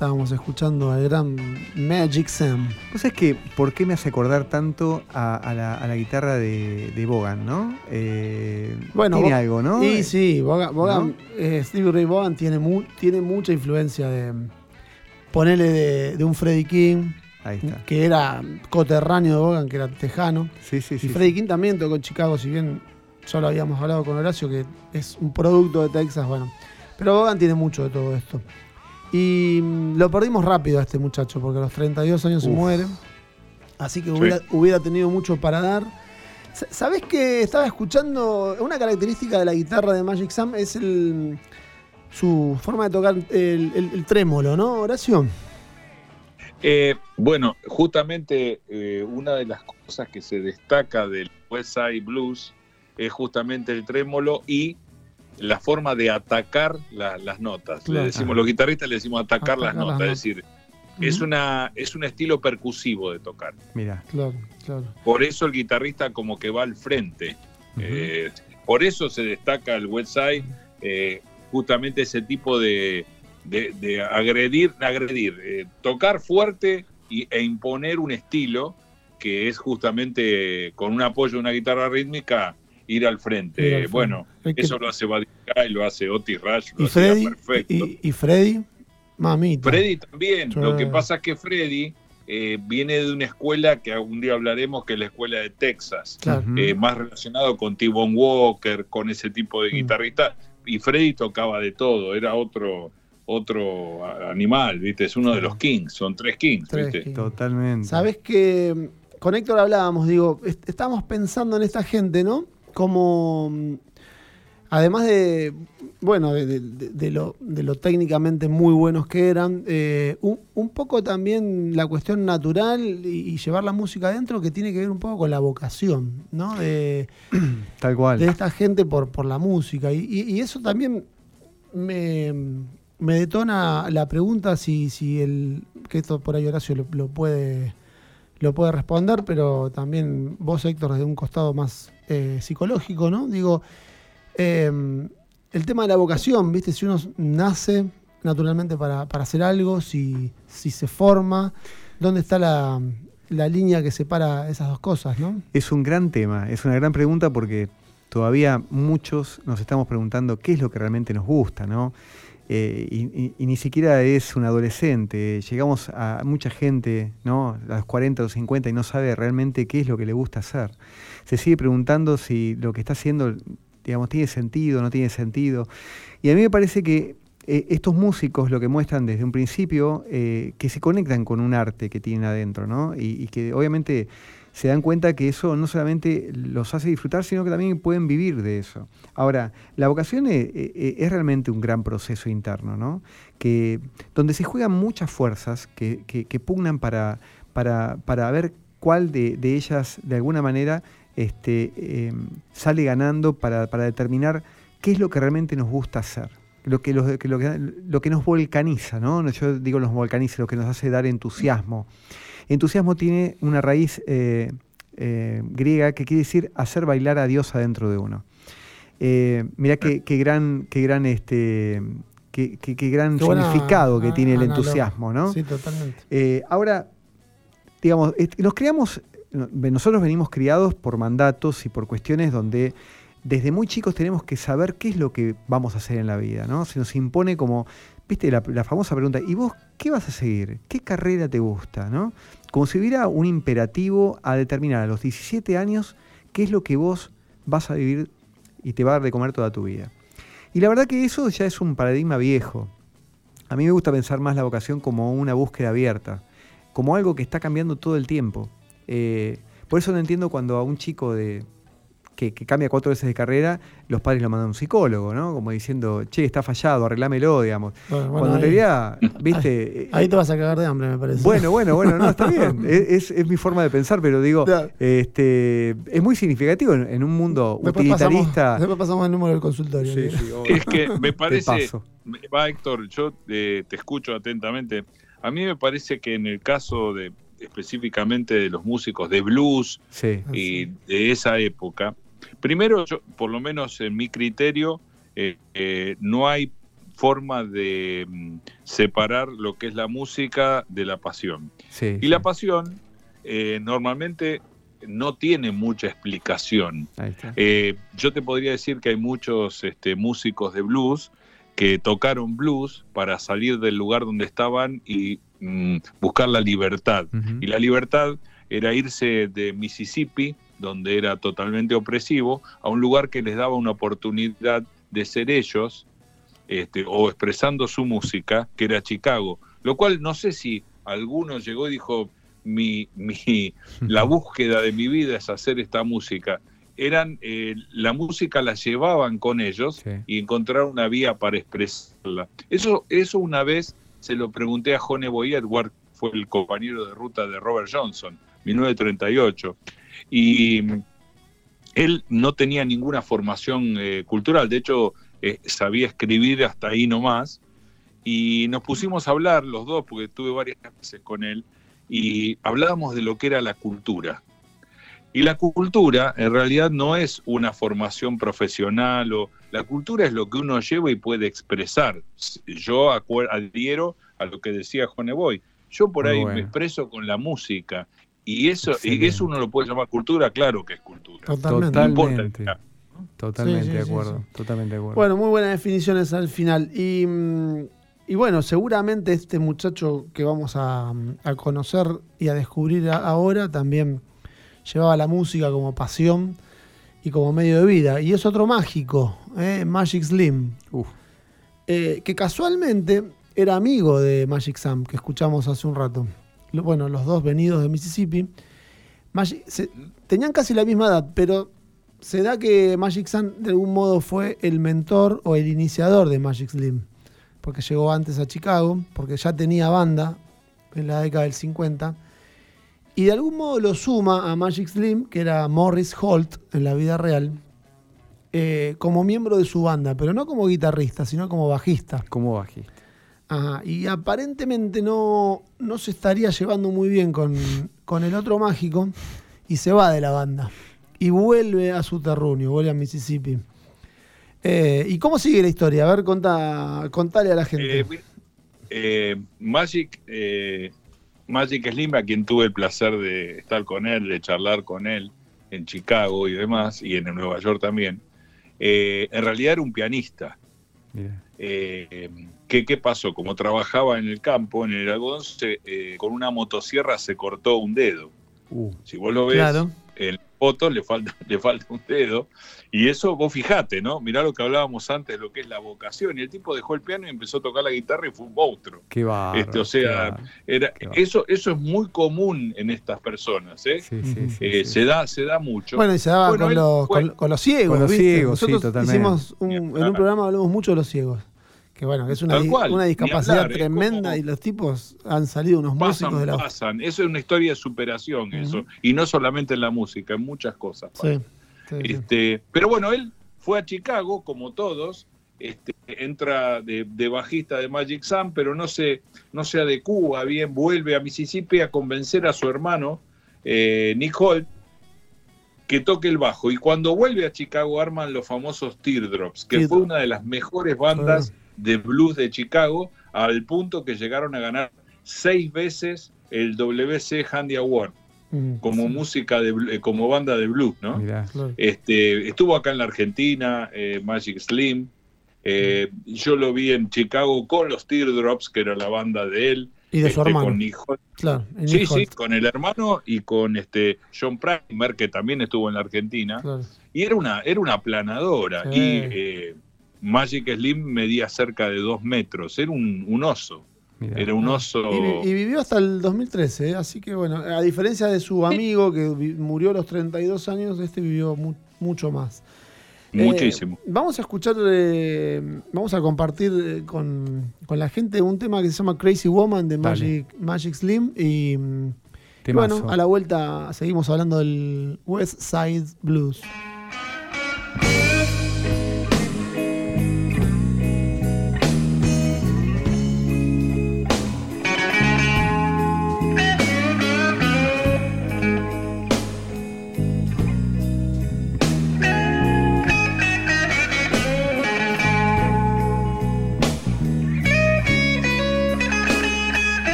Estábamos escuchando al gran Magic Sam. Vos sabés que, ¿por qué me hace acordar tanto a, a la, a la guitarra de, de Bogan, no? Eh, Bueno, tiene algo, ¿no? Y Eh, sí, Bogan, Bogan, ¿no? eh, Stevie Ray Vaughan tiene, mu- tiene mucha influencia de. Ponerle de, de un Freddie King, Ahí está. que era coterráneo de Bogan, que era tejano. Sí, sí, sí. y sí. Freddie King también tocó en Chicago, si bien ya lo habíamos hablado con Horacio, que es un producto de Texas, bueno. Pero Bogan tiene mucho de todo esto. Y mm, lo perdimos rápido a este muchacho, porque a los 32 años se muere. Así que Sí. hubiera, tenido mucho para dar. Sa- ¿Sabés que estaba escuchando? Una característica de la guitarra de Magic Sam es el, su forma de tocar el, el- el trémolo, ¿no, Horacio? Eh, bueno, justamente eh, una de las cosas que se destaca del West Side Blues es justamente el trémolo y la forma de atacar la- las notas. Claro. Le decimos, los guitarristas le decimos atacar, las Atacar las notas, notas. es decir, es, una, es un estilo percusivo de tocar. Mira. Claro, claro. Por eso el guitarrista como que va al frente. Eh, por eso se destaca el West Side, eh, justamente ese tipo de, de- de agredir, agredir eh, tocar fuerte y, e imponer un estilo que es justamente con un apoyo de una guitarra rítmica ir al frente. Ir al frente. Bueno, Es que- eso lo hace Buddy Guy, lo hace Otis Rush, lo ¿Y hacía Freddy? perfecto. ¿Y, y Freddy? Mamita. Freddy también. Lo que pasa es que Freddy eh, viene de una escuela que algún día hablaremos, que es la escuela de Texas. Claro. Eh, más relacionado con T-Bone Walker, con ese tipo de Mm. guitarrista. Y Freddy tocaba de todo, era otro otro animal, ¿viste? Es uno de los Kings, son tres Kings, Tres ¿viste? Kings. Totalmente. Sabes que mm, con Héctor hablábamos, digo, est- estábamos pensando en esta gente, ¿no? Como, además de, bueno, de, de- de- de lo, de lo técnicamente muy buenos que eran, eh, un, un poco también la cuestión natural y, y llevar la música adentro que tiene que ver un poco con la vocación, ¿no? De, Tal cual. de esta gente por, por la música. Y, y- y eso también me, me detona la pregunta si, si el. que esto por ahí Horacio lo, lo puede. Lo puede responder, pero también vos, Héctor, desde un costado más eh, psicológico, ¿no? Digo, eh, el tema de la vocación, ¿viste? Si uno nace naturalmente para, para hacer algo, si, si se forma, ¿dónde está la, la línea que separa esas dos cosas, ¿no? Es un gran tema, es una gran pregunta porque todavía muchos nos estamos preguntando qué es lo que realmente nos gusta, ¿no? Eh, y, ni siquiera es un adolescente. Llegamos a mucha gente, ¿no? A los 40 o 50 y no sabe realmente qué es lo que le gusta hacer. Se sigue preguntando si lo que está haciendo, digamos, tiene sentido, no tiene sentido. Y a mí me parece que eh, estos músicos lo que muestran desde un principio, eh, que se conectan con un arte que tienen adentro, ¿no? Y que obviamente se dan cuenta que eso no solamente los hace disfrutar, sino que también pueden vivir de eso. Ahora, la vocación eh, eh, es, realmente un gran proceso interno, ¿no? Que, donde se juegan muchas fuerzas que, pugnan para, para, para ver cuál de, ellas, de alguna manera, este, eh, sale ganando para, para determinar qué es lo que realmente nos gusta hacer. Lo que, los- que lo, que, lo que nos volcaniza, ¿no? Yo digo nos volcaniza, lo que nos hace dar entusiasmo. Entusiasmo tiene una raíz eh, eh, griega que quiere decir hacer bailar a Dios adentro de uno. Eh, mirá qué, qué gran, qué gran, este, qué, qué- qué gran buena significado que a- tiene el entusiasmo, ¿no? Sí, totalmente. Eh, ahora, digamos, nos criamos, no, nosotros venimos criados por mandatos y por cuestiones donde desde muy chicos tenemos que saber qué es lo que vamos a hacer en la vida, ¿no? Se nos impone como, viste, la, famosa pregunta, ¿y vos qué vas a seguir? ¿Qué carrera te gusta? ¿no? Como si hubiera un imperativo a determinar a los 17 años qué es lo que vos vas a vivir y te va a dar de comer toda tu vida. Y la verdad que eso ya es un paradigma viejo. A mí me gusta pensar más la vocación como una búsqueda abierta, como algo que está cambiando todo el tiempo. Eh, por eso no entiendo cuando a un chico de, que, que cambia cuatro veces de carrera, los padres lo mandan a un psicólogo, ¿no? Como diciendo, che, está fallado, arreglámelo, digamos. Bueno, bueno, cuando en realidad, viste... Ahí te vas a cagar de hambre, me parece. Bueno, bueno, bueno, no, está bien. Es, es- es mi forma de pensar, pero digo, este, es muy significativo en, en un mundo Después pasamos, utilitarista. después pasamos el número del consultorio. Sí, sí. Es que me parece, va Héctor, yo eh, te escucho atentamente. A mí me parece que en el caso de específicamente de los músicos de blues Sí. Ah, y sí. de esa época, primero, yo, por lo menos en mi criterio, eh, eh, no hay forma de mm, separar lo que es la música de la pasión. Sí, Y sí. la pasión eh, normalmente no tiene mucha explicación. Eh, yo te podría decir que hay muchos este, músicos de blues que tocaron blues para salir del lugar donde estaban y mm, buscar la libertad. Y la libertad era irse de Mississippi, donde era totalmente opresivo, a un lugar que les daba una oportunidad de ser ellos, este, o expresando su música, que era Chicago. Lo cual no sé si alguno llegó y dijo, mi, mi, la búsqueda de mi vida es hacer esta música. Eran, eh, la música la llevaban con ellos Sí. y encontraron una vía para expresarla. Eso, eso una vez se lo pregunté a Honey Edward, fue el compañero de ruta de Robert Johnson, 1938. Y él no tenía ninguna formación eh, cultural, de hecho eh, sabía escribir hasta ahí nomás. Y nos pusimos a hablar los dos, porque tuve varias veces con él, y hablábamos de lo que era la cultura. Y la cultura en realidad no es una formación profesional, o la cultura es lo que uno lleva y puede expresar. Yo adhiero a lo que decía Joneboy. Yo por Muy ahí bueno. me expreso con la música. Y eso, y Excelente. eso uno lo puede llamar cultura, claro que es cultura. Totalmente. No importa. Totalmente. Totalmente Sí, sí, de acuerdo. sí. Totalmente de acuerdo. Bueno, muy buenas definiciones al final. Y, mm, y bueno, seguramente este muchacho que vamos a, a conocer y a descubrir a- ahora también llevaba la música como pasión y como medio de vida. Y es otro mágico, ¿eh? Magic Slim, Uf, eh, que casualmente era amigo de Magic Sam, que escuchamos hace un rato. Bueno, los dos venidos de Mississippi. Magic- se- tenían casi la misma edad, pero se da que Magic Sam de algún modo fue el mentor o el iniciador de Magic Slim, porque llegó antes a Chicago, porque ya tenía banda en la década del 50, y de algún modo lo suma a Magic Slim, que era Morris Holt en la vida real, eh, como miembro de su banda, pero no como guitarrista, sino como bajista. como bajista. Ajá, y aparentemente no, no se estaría llevando muy bien con, con el otro mágico y se va de la banda. Y vuelve a su terruño, vuelve a Mississippi. Eh, ¿Y cómo sigue la historia? A ver, contá, contale a la gente. Eh, eh, Magic, eh, Magic Slim, a quien tuve el placer de estar con él, de charlar con él en Chicago y demás, y en Nueva York también, eh, en realidad era un pianista. Eh, ¿qué, qué pasó? Como trabajaba en el campo, en el algodón, se, eh, con una motosierra se cortó un dedo. Uh, Si vos lo ves Claro. en la foto, le falta, le falta un dedo. Y eso, vos fijate, ¿no? Mirá lo que hablábamos antes, lo que es la vocación. Y el tipo dejó el piano y empezó a tocar la guitarra y fue un monstruo. qué bárbaro. Este, o sea. Era, Qué eso, eso es muy común en estas personas, ¿eh? Sí, sí, sí, Eh, sí. Se, da, se da mucho. Bueno, y se daba Bueno, con, él los, con, con los ciegos. Con los ¿viste? ciegos, sí, Nosotros totalmente. hicimos un, en un programa hablamos mucho de los ciegos. Que bueno, es una, cual, una discapacidad hablar, tremenda como- y los tipos han salido unos músicos pasan, de la. pasan. Eso es una historia de superación, eso. Y no solamente en la música, en muchas cosas. Sí, sí, sí. Este, pero bueno, él fue a Chicago, como todos, este, entra de, de bajista de Magic Sam, pero no se, no se adecúa bien, vuelve a Mississippi a convencer a su hermano, eh, Nick Holt, que toque el bajo. Y cuando vuelve a Chicago arman los famosos Teardrops, que fue una de las mejores bandas de blues de Chicago, al punto que llegaron a ganar seis veces el WC Handy Award Mm, como sí, música de eh, como banda de blues, ¿no? Mirá. claro. Este, estuvo acá en la Argentina, eh, Magic Slim. eh, yo lo vi en Chicago con los Teardrops, que era la banda de él. Y de su este, hermano. Con Nick Holt. Claro, y Sí, sí, con el hermano y con este John Primer, que también estuvo en la Argentina. claro. Y era una, era una planadora. Sí. Y eh, Magic Slim medía cerca de dos metros. Era un, un oso. mirá. Era un oso. Y, vi- y vivió hasta el 2013, ¿eh? así que bueno, a diferencia de su amigo que murió a los 32 años, este vivió mu- mucho más. Eh, Muchísimo. vamos a escuchar, eh, vamos a compartir con, con la gente un tema que se llama Crazy Woman de. Magic, Magic Slim y, y bueno, a la vuelta seguimos hablando del West Side Blues.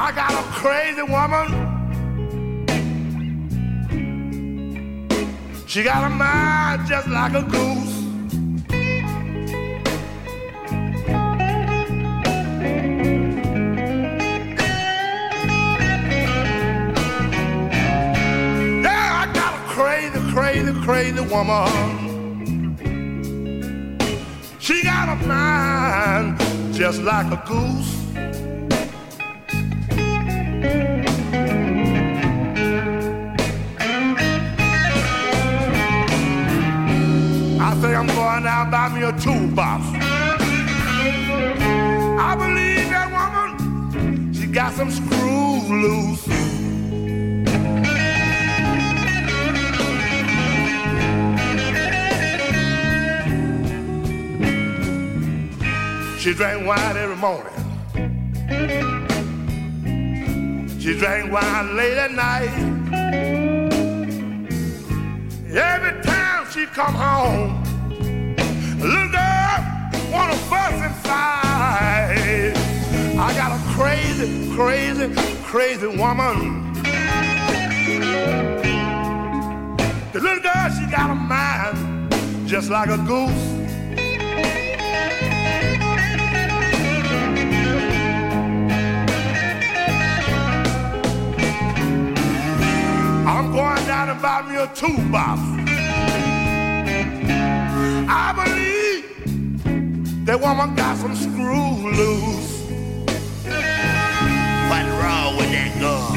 I got a crazy woman. She got a mind just like a goose. Yeah, I got a crazy, crazy, crazy woman. She got a mind just like a goose. Down buy me a toolbox. I believe that woman, she got some screws loose. She drank wine every morning. She drank wine late at night. Every time she come home, little girl wanna fuss fight. I got a crazy, crazy, crazy woman. The little girl, she got a mind just like a goose. I'm going down and buy me a toolbox. I believe that woman got some screws loose. What's wrong with that girl?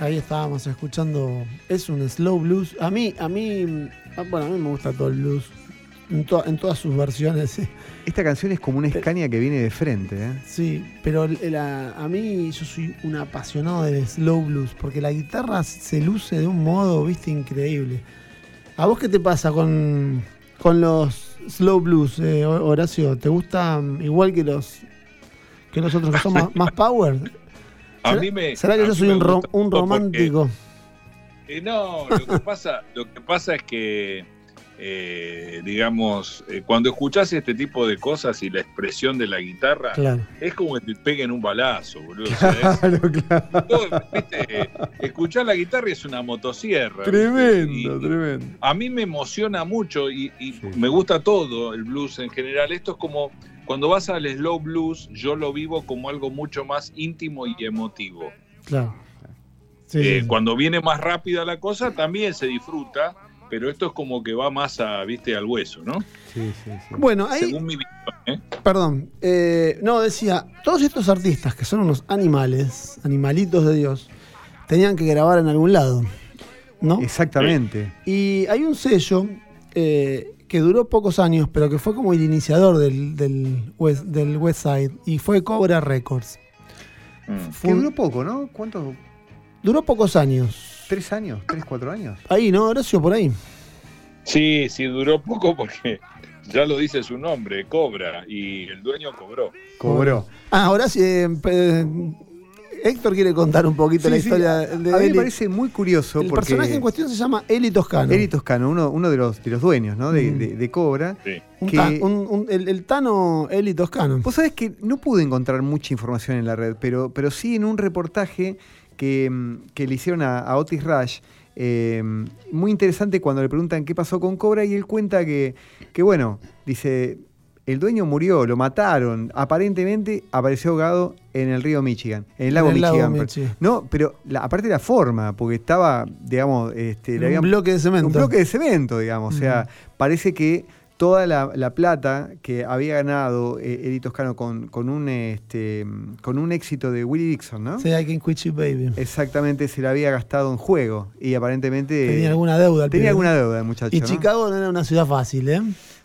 Ahí estábamos escuchando. Es un slow blues. A mí, a mí, ah, bueno, a mí me gusta todo el blues. En, to- en todas sus versiones. Esta canción es como una Scania que viene de frente, ¿eh? Sí, pero la- a mí yo soy un apasionado del slow blues, porque la guitarra se luce de un modo, viste, increíble. ¿A vos qué te pasa con, con los slow blues, eh, Horacio? ¿Te gusta mm, igual que los que los otros que son más, más power? A ¿Será- mí me. ¿Será que a yo mí soy un, ro- gusta un mucho porque- romántico? Eh, no, lo que pasa, lo que pasa es que, eh, digamos, eh, cuando escuchás este tipo de cosas y la expresión de la guitarra, Claro. es como que te peguen un balazo, boludo. Claro, claro. todo, ¿viste? Escuchar la guitarra es una motosierra. Tremendo, Y- tremendo. a mí me emociona mucho y, y Sí. me gusta todo el blues en general. Esto es como cuando vas al slow blues, yo lo vivo como algo mucho más íntimo y emotivo. Claro. Sí, Eh, sí, sí. Cuando viene más rápida la cosa, también se disfruta, pero esto es como que va más a, viste, al hueso, ¿no? Sí, sí, sí. Bueno, ahí, Según mi visión, ¿eh? Perdón, eh, no, decía, todos estos artistas que son unos animales, animalitos de Dios, tenían que grabar en algún lado, ¿no? Exactamente. Y hay un sello eh, que duró pocos años, pero que fue como el iniciador del, del, West, del West Side, y fue Cobra Records. Mm. Fue Que duró poco, ¿no? ¿Cuántos? duró pocos años. ¿Tres años? ¿Tres, cuatro años? Ahí, ¿no, Horacio? Por ahí. Sí, sí, duró poco porque ya lo dice su nombre, Cobra, y el dueño cobró. Cobró. Ah, Horacio, eh, Héctor quiere contar un poquito Sí, la sí, historia a- de a mí me Eli. parece muy curioso El porque personaje en cuestión se llama Eli Toscano. Eri Toscano, uno, uno de, los, de los dueños ¿no? de, Mm. de- de Cobra, Sí. Que- ta- un- un- el, el Tano Eli Toscano. Vos sabés que no pude encontrar mucha información en la red, pero, pero sí en un reportaje que, mm, que le hicieron a, a Otis Rush. eh, muy interesante cuando le preguntan qué pasó con Cobra y él cuenta que, que, bueno, dice, el dueño murió, lo mataron, aparentemente apareció ahogado en el río Michigan, en el lago En el lago Michigan. Michi. No, pero la- aparte la forma, porque estaba, digamos, este, un habían bloque de cemento. un bloque de cemento, digamos. O sea, parece que toda la, la plata que había ganado eh, Eddie Toscano con, con, un, este, con un éxito de Willie Dixon, ¿no? Sí, I can quit you, baby. Exactamente, se la había gastado en juego y aparentemente Tenía alguna deuda. tenía alguna deuda muchacho. Y ¿no? Chicago no era una ciudad fácil, ¿eh?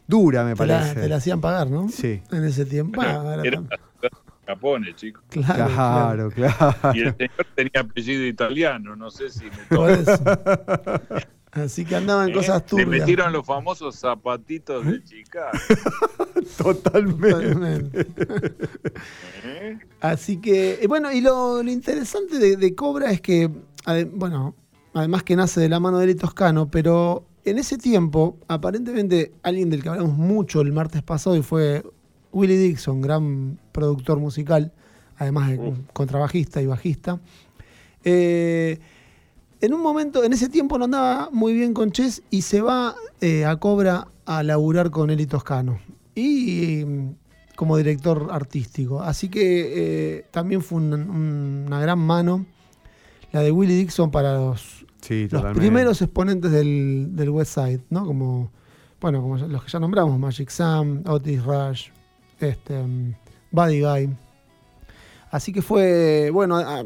Dura, me Te la, parece. te la hacían pagar, ¿no? Sí. En ese tiempo. Ah, Era tam- Capone, chicos. claro, Claro, claro. Y el señor tenía apellido italiano, no sé si me. Así que andaban ¿eh? cosas Le turbias. metieron los famosos zapatitos de Chicago. Totalmente. Totalmente. ¿eh? Así que, eh, bueno, y lo, lo interesante de, de Cobra es que, bueno, además que nace de la mano de Eli Toscano, pero en ese tiempo, aparentemente, alguien del que hablamos mucho el martes pasado y fue Willie Dixon, gran productor musical, además de Uf. contrabajista y bajista. Eh, en un momento, en ese tiempo no andaba muy bien con Chess y se va eh, a Cobra a laburar con Eli Toscano. Y mm, como director artístico. Así que eh, también fue un- un- una gran mano la de Willie Dixon para los, Sí, los totalmente. primeros exponentes del, del West Side, ¿no? Como, bueno, como los que ya nombramos, Magic Sam, Otis Rush, este, Buddy Guy. Así que fue, bueno, a-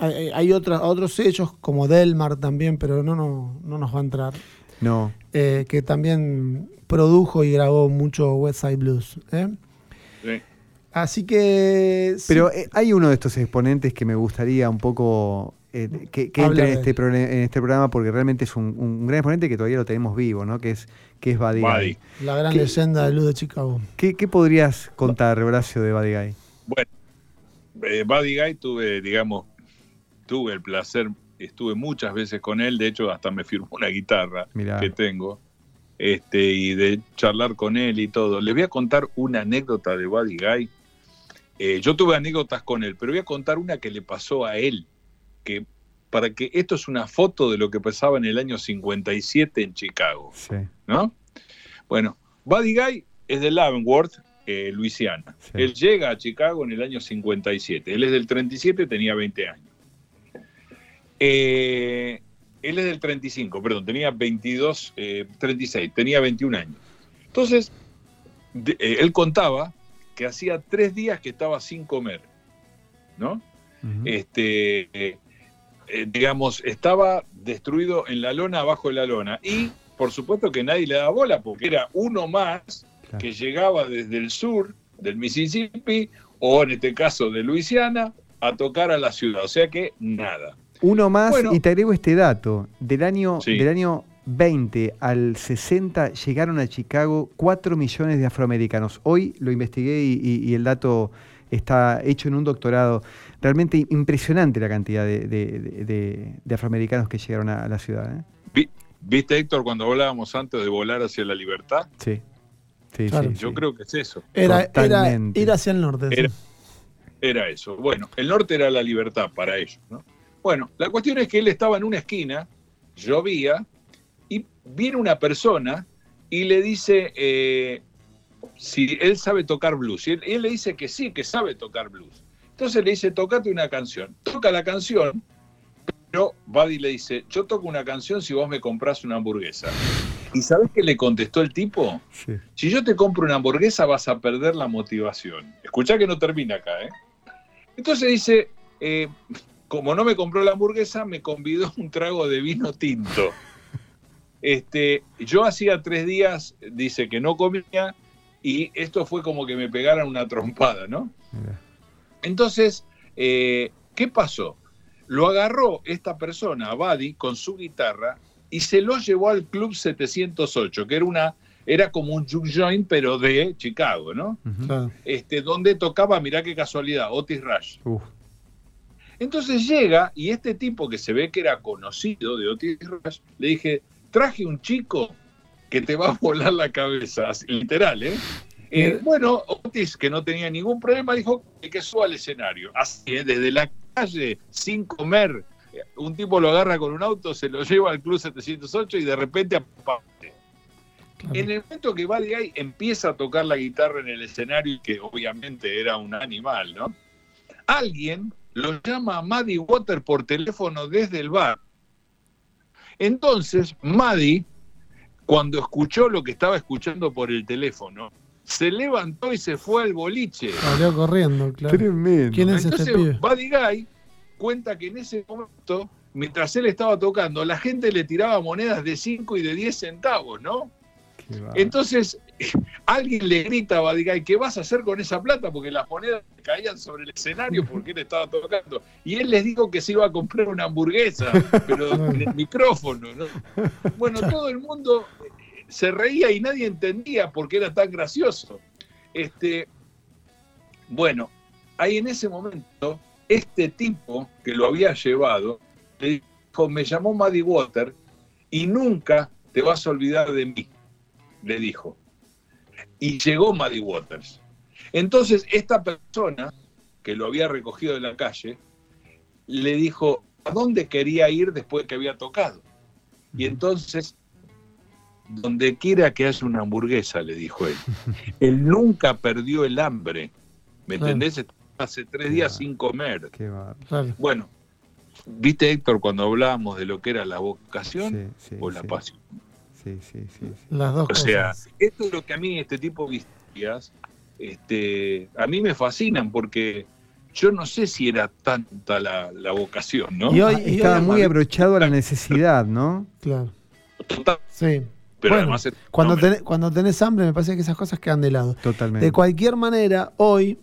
hay, hay otras- otros sellos como Delmar también, pero no, no, no nos va a entrar. No. eh, que también produjo y grabó mucho West Side Blues. ¿eh? Sí. Así que... Pero eh, hay uno de estos exponentes que me gustaría un poco eh, que, que entre en de este, en este programa porque realmente es un, un gran exponente que todavía lo tenemos vivo, ¿no? Que es, que es Buddy la gran ¿qué- leyenda del blues de Chicago. ¿Qué, qué podrías contar, Horacio, de Buddy Guy? Bueno, eh, Buddy Guy tuve, digamos, tuve el placer, estuve muchas veces con él, de hecho hasta me firmó una guitarra Mirá. que tengo, este, y de charlar con él y todo. Les voy a contar una anécdota de Buddy Guy. Eh, yo tuve anécdotas con él, pero voy a contar una que le pasó a él, que para que esto es una foto de lo que pasaba en el año 57 en Chicago. Sí, ¿no? Bueno, Buddy Guy es de Leavenworth, eh, Luisiana. Sí. Él llega a Chicago en el año 57. Él es del 37, tenía 20 años. Eh, él es del 35, perdón, tenía 22, eh, 36, tenía 21 años. Entonces, de- eh, él contaba que hacía tres días que estaba sin comer, ¿no? Este, eh, digamos, estaba destruido en la lona, abajo de la lona. Y por supuesto que nadie le daba bola, porque era uno más Claro. que llegaba desde el sur del Mississippi, o en este caso de Luisiana, a tocar a la ciudad. O sea que nada. Uno más, Bueno. y te agrego este dato. Del año, Sí. del año 20 al 60 llegaron a Chicago 4 millones de afroamericanos. Hoy lo investigué y, y- y el dato está hecho en un doctorado. Realmente impresionante la cantidad de, de- de- de- de afroamericanos que llegaron a, a la ciudad. ¿eh? Vi- ¿Viste, Héctor, cuando hablábamos antes de volar hacia la libertad? Sí. Sí, Claro. sí, Yo sí. creo que es eso. Era, ir hacia el norte. sí. Era- Era eso. Bueno, el norte era la libertad para ellos. ¿no? Bueno, la cuestión es que él estaba en una esquina, llovía, y viene una persona y le dice eh, si él sabe tocar blues. Y él, él le dice que sí, que sabe tocar blues. Entonces le dice, tocate una canción. Toca la canción, pero Buddy le dice, yo toco una canción si vos me comprás una hamburguesa. ¿Y sabés qué le contestó el tipo? Sí. Si yo te compro una hamburguesa vas a perder la motivación. Escuchá que no termina acá, ¿eh? Entonces dice, eh, como no me compró la hamburguesa, me convidó un trago de vino tinto. Este, yo hacía tres días, dice que no comía, y esto fue como que me pegaran una trompada, ¿no? Entonces, eh, ¿qué pasó? Lo agarró esta persona, Buddy, con su guitarra y se lo llevó al Club 708, que era, una, era como un juke joint, pero de Chicago, ¿no? Este, donde tocaba, mirá qué casualidad, Otis Rush. Uf. Entonces llega y este tipo que se ve que era conocido de Otis Rush, le dije, traje un chico que te va a volar la cabeza, literal, ¿eh? Eh, bueno, Otis, que no tenía ningún problema, dijo que, suba al escenario. Así, ¿eh? desde la calle, sin comer, eh, un tipo lo agarra con un auto, se lo lleva al Club 708 y de repente aparte. claro. En el momento que Buddy Guy empieza a tocar la guitarra en el escenario, y que obviamente era un animal, ¿no? Alguien lo llama a Maddie Water por teléfono desde el bar. Entonces, Maddie, cuando escuchó lo que estaba escuchando por el teléfono, se levantó y se fue al boliche. Salió corriendo, claro. Tremendo. ¿Quién es Entonces, este pibe? Buddy Guy cuenta que en ese momento, mientras él estaba tocando, la gente le tiraba monedas de 5 y de 10 centavos, ¿no? Entonces, alguien le grita a Guy, ¿qué vas a hacer con esa plata? Porque las monedas caían sobre el escenario porque él estaba tocando. Y él les dijo que se iba a comprar una hamburguesa, pero en el micrófono, ¿no? Bueno, todo el mundo eh, se reía y nadie entendía por qué era tan gracioso. Este, bueno, ahí en ese momento, este tipo que lo había llevado, le dijo, me llamó Maddie Water y nunca te vas a olvidar de mí, le dijo. y llegó Muddy Waters. Entonces, esta persona que lo había recogido de la calle le dijo a dónde quería ir después que había tocado. Y entonces, donde quiera que haya una hamburguesa, le dijo él. Él nunca perdió el hambre. ¿Me Claro. entendés? Hace tres días sin comer. Qué. Claro. Bueno, viste, Héctor, cuando hablábamos de lo que era la vocación Sí, sí, o la sí. pasión. Sí, sí, sí. Las dos O sea, cosas. esto es lo que a mí, este tipo de historias, este, a mí me fascinan porque yo no sé si era tanta la, la vocación, ¿no? Y hoy- Ah, Estaba hoy- muy abrochado a la necesidad, ¿no? Claro. Total, Sí. pero Bueno, además es- Cuando, no, me- tenés, cuando tenés hambre, me parece que esas cosas quedan de lado. Totalmente. De cualquier manera, hoy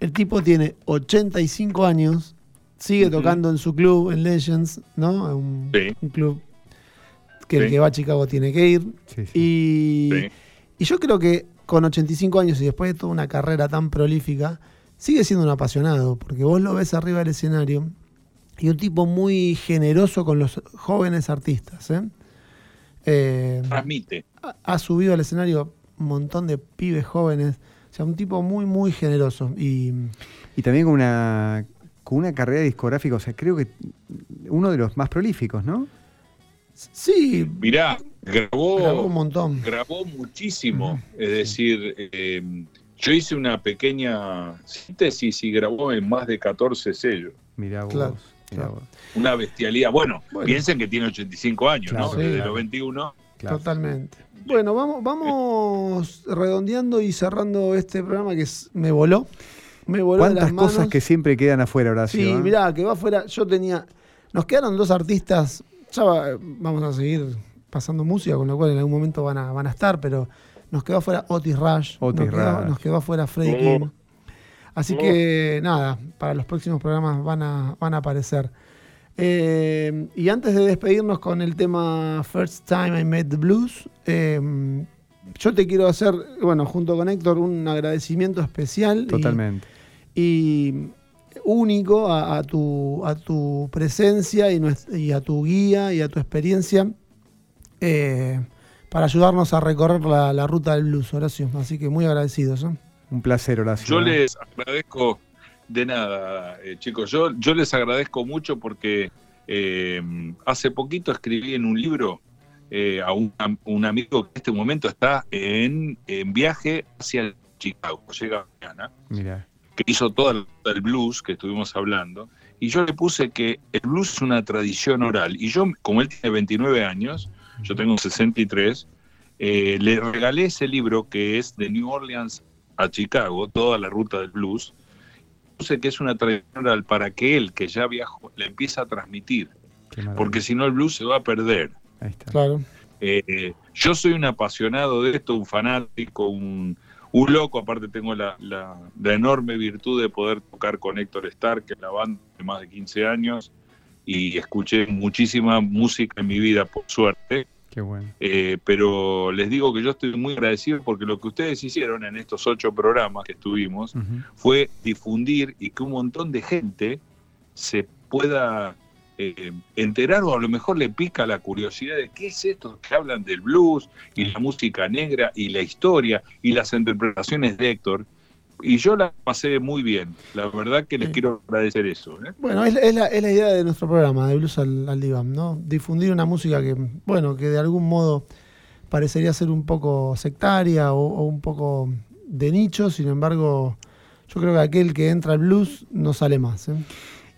el tipo tiene 85 años, sigue tocando en su club, en Legends, ¿no? Un, Sí. un club que el que va a Chicago tiene que ir. Sí, sí. Y, Sí. y yo creo que con 85 años y después de toda una carrera tan prolífica, sigue siendo un apasionado, porque vos lo ves arriba del escenario y un tipo muy generoso con los jóvenes artistas. ¿eh? Eh, transmite. ha- ha subido al escenario un montón de pibes jóvenes, o sea, un tipo muy, muy generoso. Y Y también con una, con una carrera discográfica, o sea, creo que uno de los más prolíficos, ¿no? Sí, Mirá, grabó, grabó un montón. grabó muchísimo. Es decir, eh, yo hice una pequeña síntesis y grabó en más de 14 sellos. Mirá vos. Claro, mirá claro. vos. Una bestialidad. Bueno, Bueno. piensen que tiene 85 años, ¿no? Claro, Desde sí. los 21. Claro. Totalmente. Bueno, vamos, vamos redondeando y cerrando este programa que es- me voló. Me voló ¿Cuántas las manos. cosas que siempre quedan afuera, Horacio? Sí, eh? mirá, que va afuera. Yo tenía. Nos quedaron dos artistas. Ya va- vamos a seguir pasando música, con lo cual en algún momento van a, van a estar, pero nos quedó afuera Otis Rush. Otis nos, quedó, Rush. nos quedó afuera Freddie Oh. King. Así que nada, para los próximos programas van a, van a aparecer. Eh, y antes de despedirnos con el tema First Time I Met the Blues, eh, yo te quiero hacer, bueno, junto con Héctor, un agradecimiento especial. y- Totalmente. y único a, a tu, a tu presencia y, a tu guía y a tu experiencia eh, para ayudarnos a recorrer la, la ruta del blues, Horacio. Así que muy agradecidos. ¿eh? Un placer, Horacio. Yo les agradezco de nada, eh, chicos. Yo, yo les agradezco mucho porque eh, hace poquito escribí en un libro eh, a un, a un amigo que en este momento está en, en viaje hacia Chicago. Llega mañana, Mirá. Que hizo todo el, blues que estuvimos hablando. Y yo le puse que el blues es una tradición oral. Y yo, como él tiene 29 años, yo tengo 63, eh, le regalé ese libro que es de New Orleans a Chicago, toda la ruta del blues. Puse que es una tradición oral para que él, que ya viajó, le empiece a transmitir. Porque si no, el blues se va a perder. Ahí está. Claro. Eh, yo soy un apasionado de esto, un fanático, un, un loco. Aparte, tengo la, la- la enorme virtud de poder tocar con Héctor Stark, que la banda de más de 15 años, y escuché muchísima música en mi vida, por suerte. Qué bueno. Eh, pero les digo que yo estoy muy agradecido porque lo que ustedes hicieron en estos ocho programas que estuvimos fue difundir y que un montón de gente se pueda eh, enterar o a lo mejor le pica la curiosidad de qué es esto que hablan del blues y la música negra y la historia y las interpretaciones de Héctor. Y yo la pasé muy bien. La verdad que les Sí. quiero agradecer eso. ¿eh? Bueno, es, la- es la, es la idea de nuestro programa, de Blues al, al Diván, ¿no? Difundir una música que, bueno, que de algún modo parecería ser un poco sectaria o, o un poco de nicho, sin embargo, yo creo que aquel que entra al blues no sale más. ¿eh?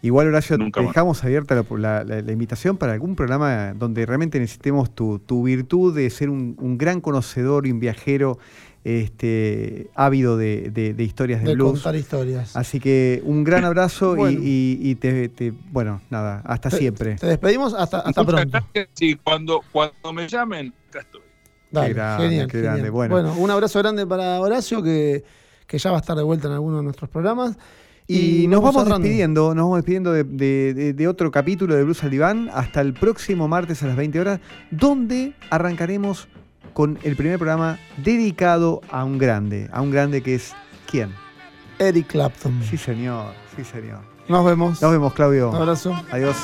Igual, Horacio, Nunca más. dejamos abierta la, la- la- la invitación para algún programa donde realmente necesitemos tu, tu virtud de ser un, un gran conocedor y un viajero este, ávido de, de- de historias de, De blues. contar historias. Así que un gran abrazo y- Bueno. y, y te, te- bueno, nada, hasta Te- siempre. Te despedimos hasta, hasta Muchas pronto. gracias y cuando, cuando me llamen, acá estoy. Dale, grande, genial, qué genial. grande. Bueno. un abrazo grande para Horacio, que, que ya va a estar de vuelta en alguno de nuestros programas. Y, nos vamos cerrando. despidiendo, nos vamos despidiendo de, de- de- de otro capítulo de Blues al Diván hasta el próximo martes a las 20 horas, donde arrancaremos con el primer programa dedicado a un grande, a un grande que es ¿quién? Eric Clapton. Sí, señor, sí, señor. Nos vemos. Nos vemos, Claudio. Un abrazo. Adiós.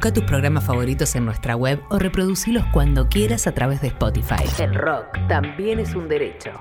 Busca tus programas favoritos en nuestra web o reproducilos cuando quieras a través de Spotify. El rock también es un derecho.